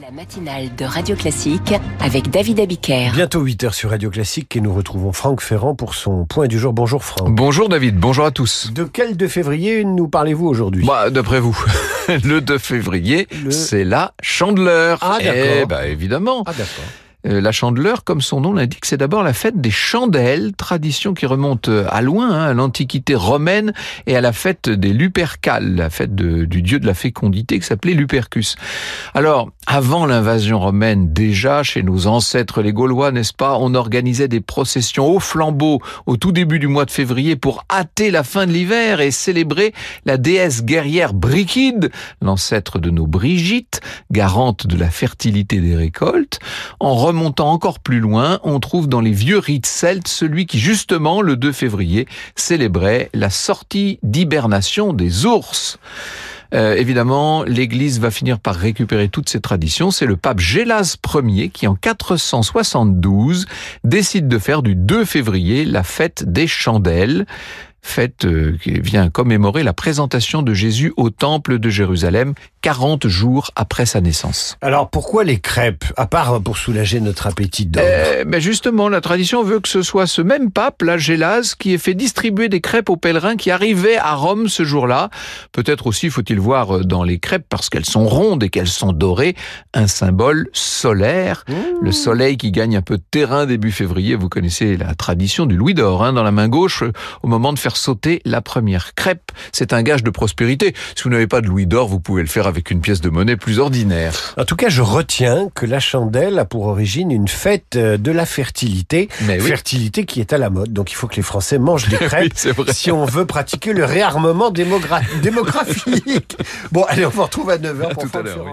La matinale de Radio Classique avec David Abiker. Bientôt 8h sur Radio Classique et nous retrouvons Franck Ferrand pour son point du jour. Bonjour Franck. Bonjour David, bonjour à tous. De quel 2 février nous parlez-vous aujourd'hui? Bah, d'après vous, le 2 février, Le- c'est la chandeleur. Ah, d'accord. Eh bah, évidemment. Ah d'accord. Euh, la chandeleur, comme son nom l'indique, c'est d'abord la fête des chandelles, tradition qui remonte euh, à loin, hein, à l'Antiquité romaine et à la fête des Lupercales, la fête du dieu de la fécondité qui s'appelait Lupercus. Alors, avant l'invasion romaine, déjà, chez nos ancêtres les Gaulois, n'est-ce pas, on organisait des processions au flambeau au tout début du mois de février pour hâter la fin de l'hiver et célébrer la déesse guerrière Brigide, l'ancêtre de nos Brigitte, garante de la fertilité des récoltes. Remontant encore plus loin, on trouve dans les vieux rites celtes celui qui justement, le 2 février, célébrait la sortie d'hibernation des ours. Euh, évidemment, l'Église va finir par récupérer toutes ces traditions. C'est le pape Gélas Ier qui, en 472, décide de faire du 2 février la fête des chandelles, fête euh, qui vient commémorer la présentation de Jésus au temple de Jérusalem 40 jours après sa naissance. Alors pourquoi les crêpes À part pour soulager notre appétit d'homme. Euh, ben justement, la tradition veut que ce soit ce même pape, là, Gélas, qui ait fait distribuer des crêpes aux pèlerins qui arrivaient à Rome ce jour-là. Peut-être aussi faut-il voir euh, dans les crêpes, parce qu'elles sont rondes et qu'elles sont dorées, un symbole solaire. Le soleil qui gagne un peu de terrain début février. Vous connaissez la tradition du louis d'or hein, dans la main gauche euh, au moment de faire sauter la première crêpe. C'est un gage de prospérité. Si vous n'avez pas de louis d'or, vous pouvez le faire avec une pièce de monnaie plus ordinaire. En tout cas, je retiens que la chandelle a pour origine une fête euh, de la fertilité. Mais oui. Fertilité qui est à la mode. Donc il faut que les Français mangent des crêpes. Oui. Si on veut pratiquer le réarmement démogra- démographique. Bon, allez, on vous retrouve à 9h À pour tout à l'heure, oui.